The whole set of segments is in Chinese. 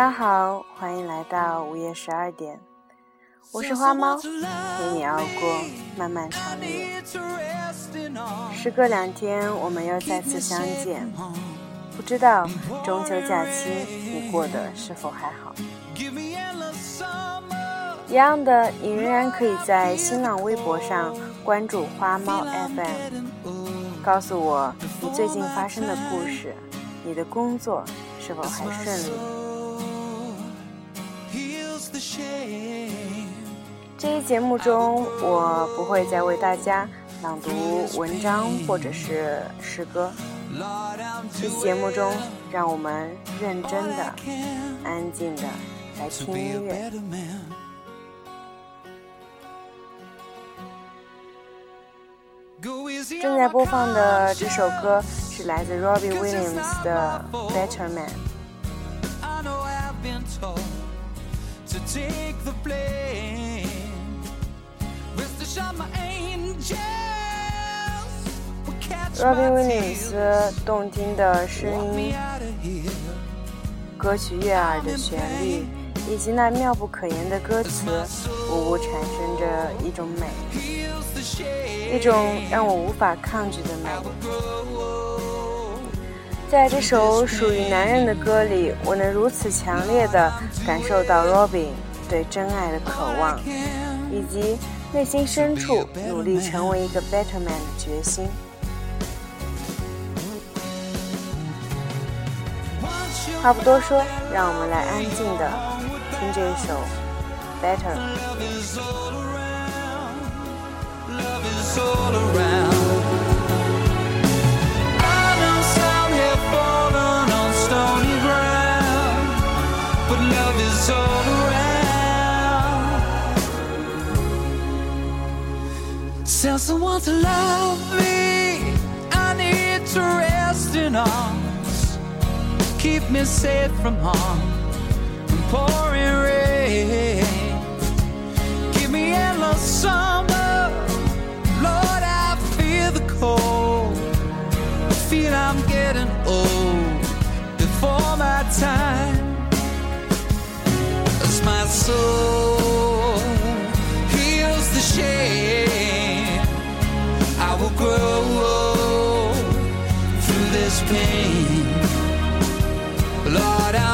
大家好，欢迎来到午夜十二点，我是花猫，陪你熬过漫漫长夜。时隔两天，我们又再次相见，不知道中秋假期你过得是否还好？一样的，你仍然可以在新浪微博上关注花猫 FM，告诉我你最近发生的故事，你的工作是否还顺利？这一节目中，我不会再为大家朗读文章或者是诗歌。这期节目中，让我们认真的、安静的来听音乐。正在播放的这首歌是来自 Robbie Williams 的《Better Man》。Robbie Williams 动听的声音，歌曲悦耳的旋律，以及那妙不可言的歌词，无不产生着一种美。一种让我无法抗拒的美。在这首属于男人的歌里，我能如此强烈地感受到 Robin 对真爱的渴望，以及内心深处努力成为一个 better man 的决心。话不多说，让我们来安静地听这首 Better Man。To love me. I need to rest in arms. Keep me safe from harm and pouring rain. Give me endless summer. Lord. I feel the cold. I feel I'm getting old before my time. As my soul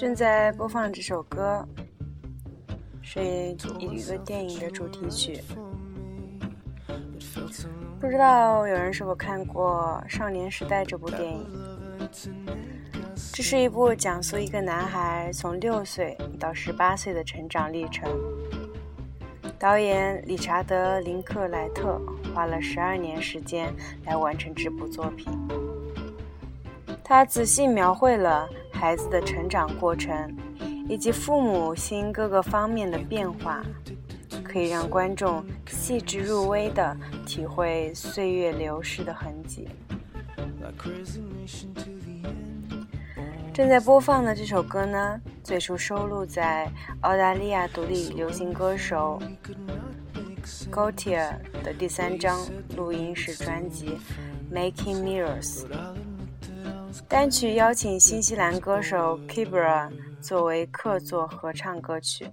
正在播放这首歌，是一个电影的主题曲。不知道有人是否看过《少年时代》这部电影？这是一部讲述一个男孩从六岁到十八岁的成长历程。导演理查德·林克莱特花了十二年时间来完成这部作品。他仔细描绘了。孩子的成长过程，以及父母亲各个方面的变化，可以让观众细致入微地体会岁月流逝的痕迹。正在播放的这首歌呢，最初收录在澳大利亚独立流行歌手 Gautier 的第三张录音室专辑《Making Mirrors》。单曲邀请新西兰歌手 Kibra 作为客座合唱歌曲。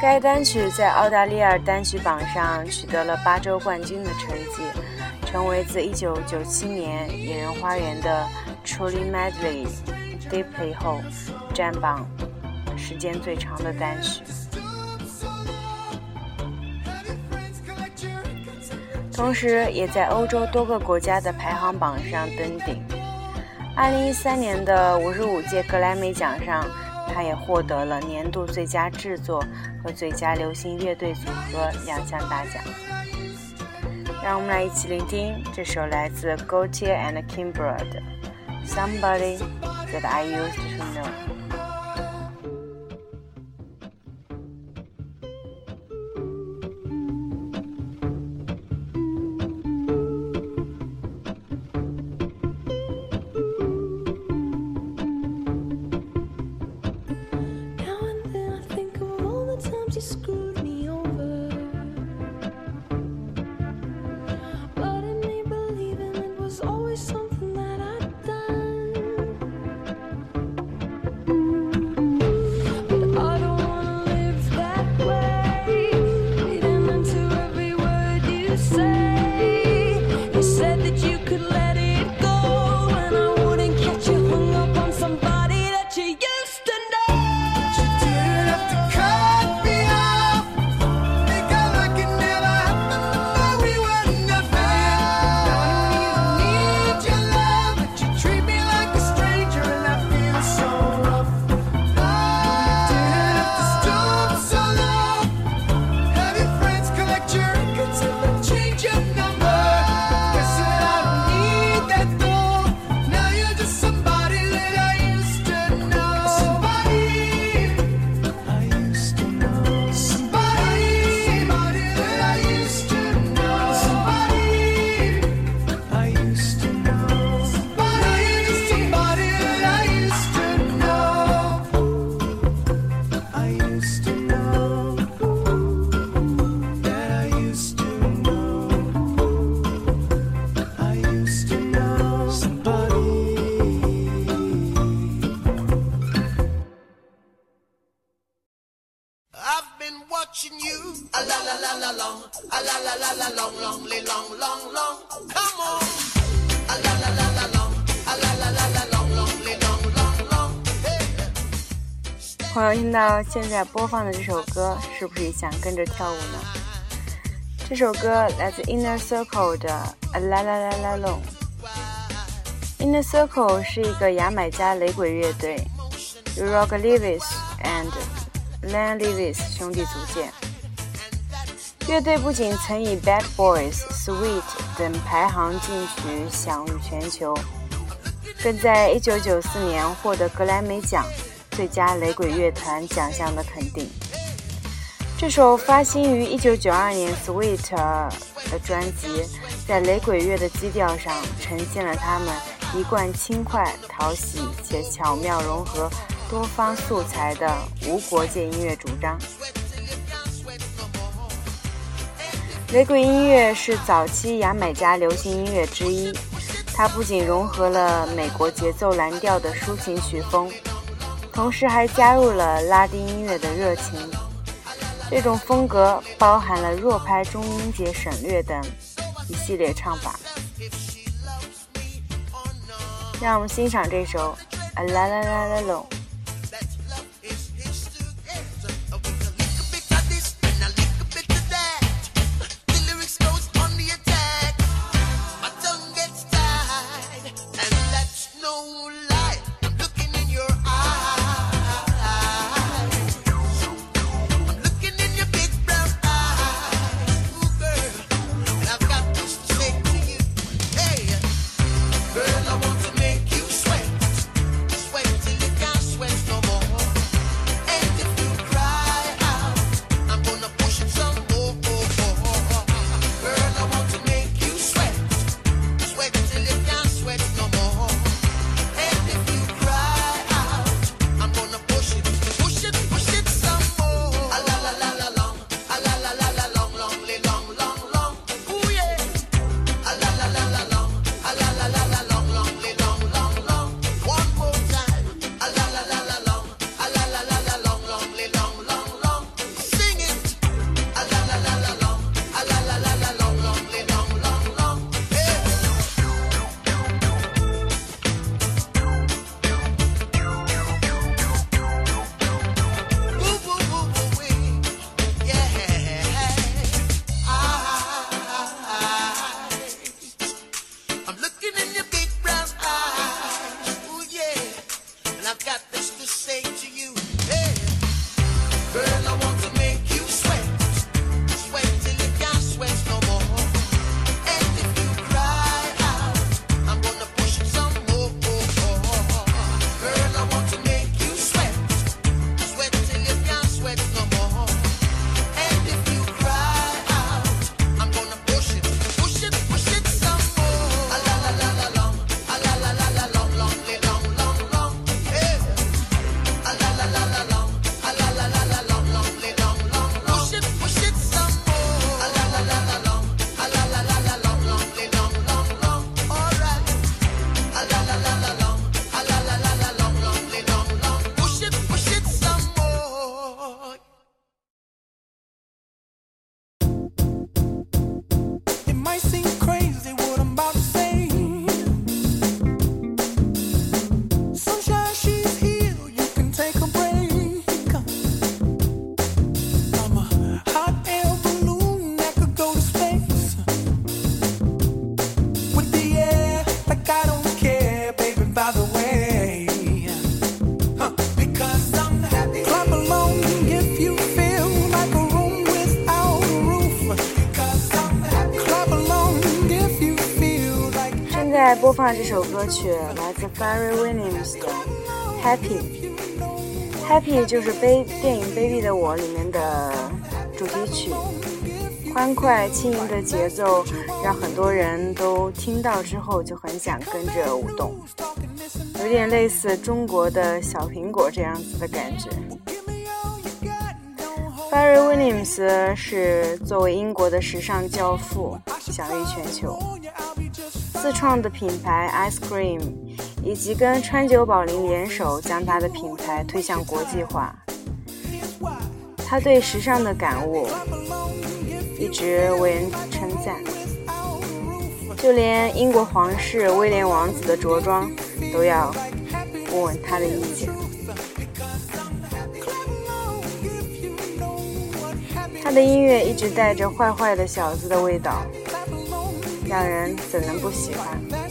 该单曲在澳大利亚单曲榜上取得了八周冠军的成绩，成为自1997年《野人花园》的《Truly Madly Deeply》后占榜时间最长的单曲。同时，也在欧洲多个国家的排行榜上登顶。2013年的55届格莱美奖上，他也获得了年度最佳制作和最佳流行乐队组合两项大奖。让我们来一起聆听这首来自 Gautier and Kimbrough 的《Somebody That I Used to Know》。现在播放的这首歌，是不是也想跟着跳舞呢？这首歌来自 Inner Circle 的《La La La La Long》。Inner Circle 是一个牙买加雷鬼乐队，由 Rock Lewis and Len Lewis 兄弟组建。乐队不仅曾以《Bad Boys》、《Sweet》等排行金曲享誉全球，更在1994年获得格莱美奖。最佳雷鬼乐团奖项的肯定。这首发行于1992年《Sweet》的专辑，在雷鬼乐的基调上呈现了他们一贯轻快、讨喜且巧妙融合多方素材的无国界音乐主张。雷鬼音乐是早期牙买加流行音乐之一，它不仅融合了美国节奏蓝调的抒情曲风。同时还加入了拉丁音乐的热情，这种风格包含了弱拍、中音节省略等一系列唱法。让我们欣赏这首《A La La La La Long》。I see. 放这首歌曲，来自 f a r r y Williams 的《Happy》。Happy 就是悲电影《卑鄙的我》里面的主题曲，欢快轻盈的节奏让很多人都听到之后就很想跟着舞动，有点类似中国的小苹果这样子的感觉。f a r r y Williams 是作为英国的时尚教父，享誉全球，自创的品牌 Ice Cream。以及跟川久保玲联手，将他的品牌推向国际化。他对时尚的感悟一直为人称赞，就连英国皇室威廉王子的着装都要问问他的意见。他的音乐一直带着坏坏的小子的味道，让人怎能不喜欢？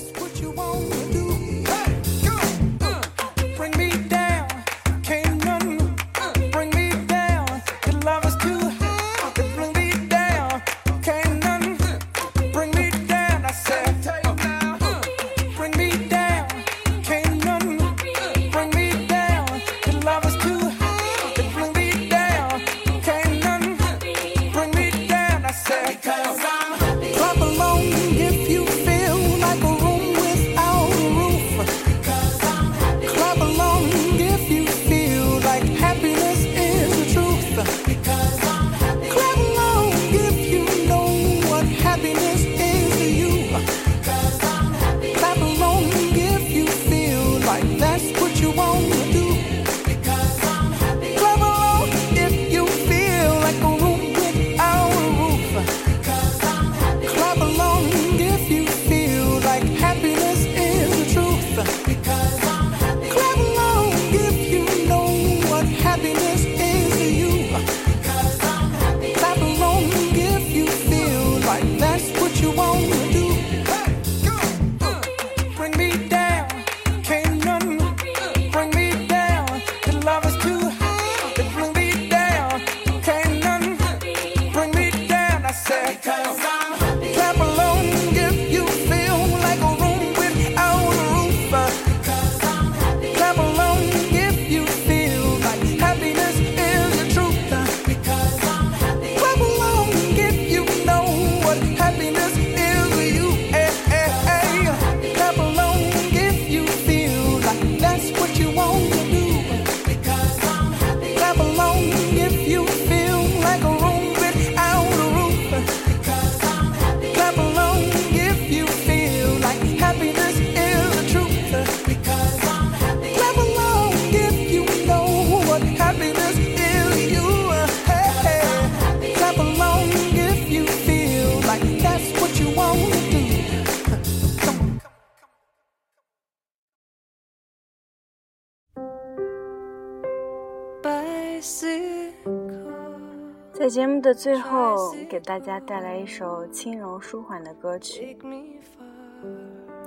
在节目的最后，给大家带来一首轻柔舒缓的歌曲。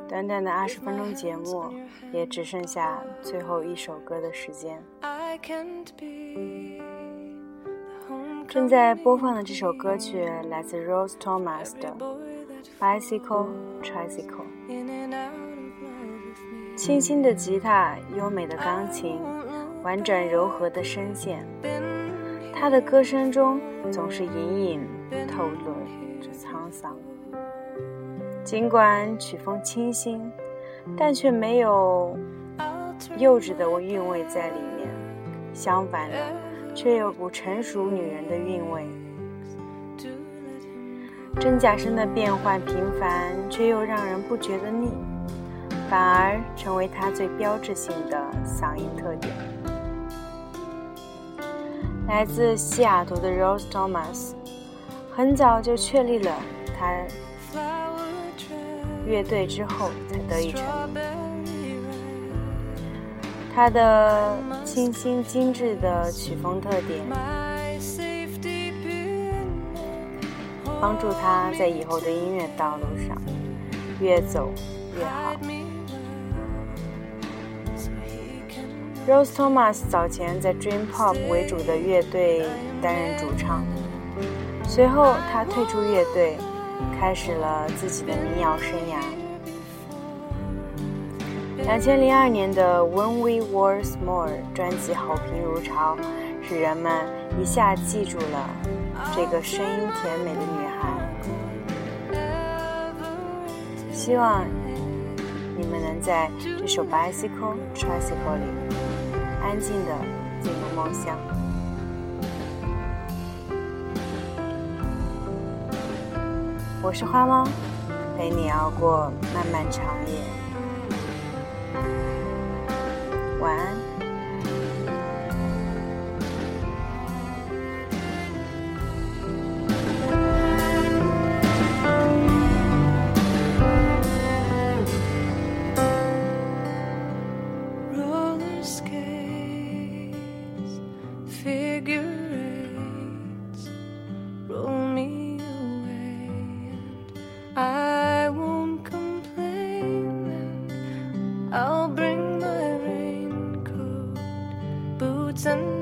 短短的二十分钟节目，也只剩下最后一首歌的时间。正在播放的这首歌曲来自 Rose Thomas 的《Bicycle Tricycle》。清新的吉他，优美的钢琴，婉转柔和的声线。他的歌声中总是隐隐透露着沧桑，尽管曲风清新，但却没有幼稚的韵味在里面。相反的，却有股成熟女人的韵味。真假声的变换频繁，却又让人不觉得腻，反而成为他最标志性的嗓音特点。来自西雅图的 Rose Thomas，很早就确立了他乐队之后才得以成名。他的清新精致的曲风特点，帮助他在以后的音乐道路上越走越好。Rose Thomas 早前在 Dream Pop 为主的乐队担任主唱，随后他退出乐队，开始了自己的民谣生涯。两千零二年的《When We Were Small》专辑好评如潮，使人们一下记住了这个声音甜美的女孩。希望你们能在这首《Bicycle Tricycle》里安静的进入梦乡。我是花猫，陪你熬过漫漫长夜。晚安。mountain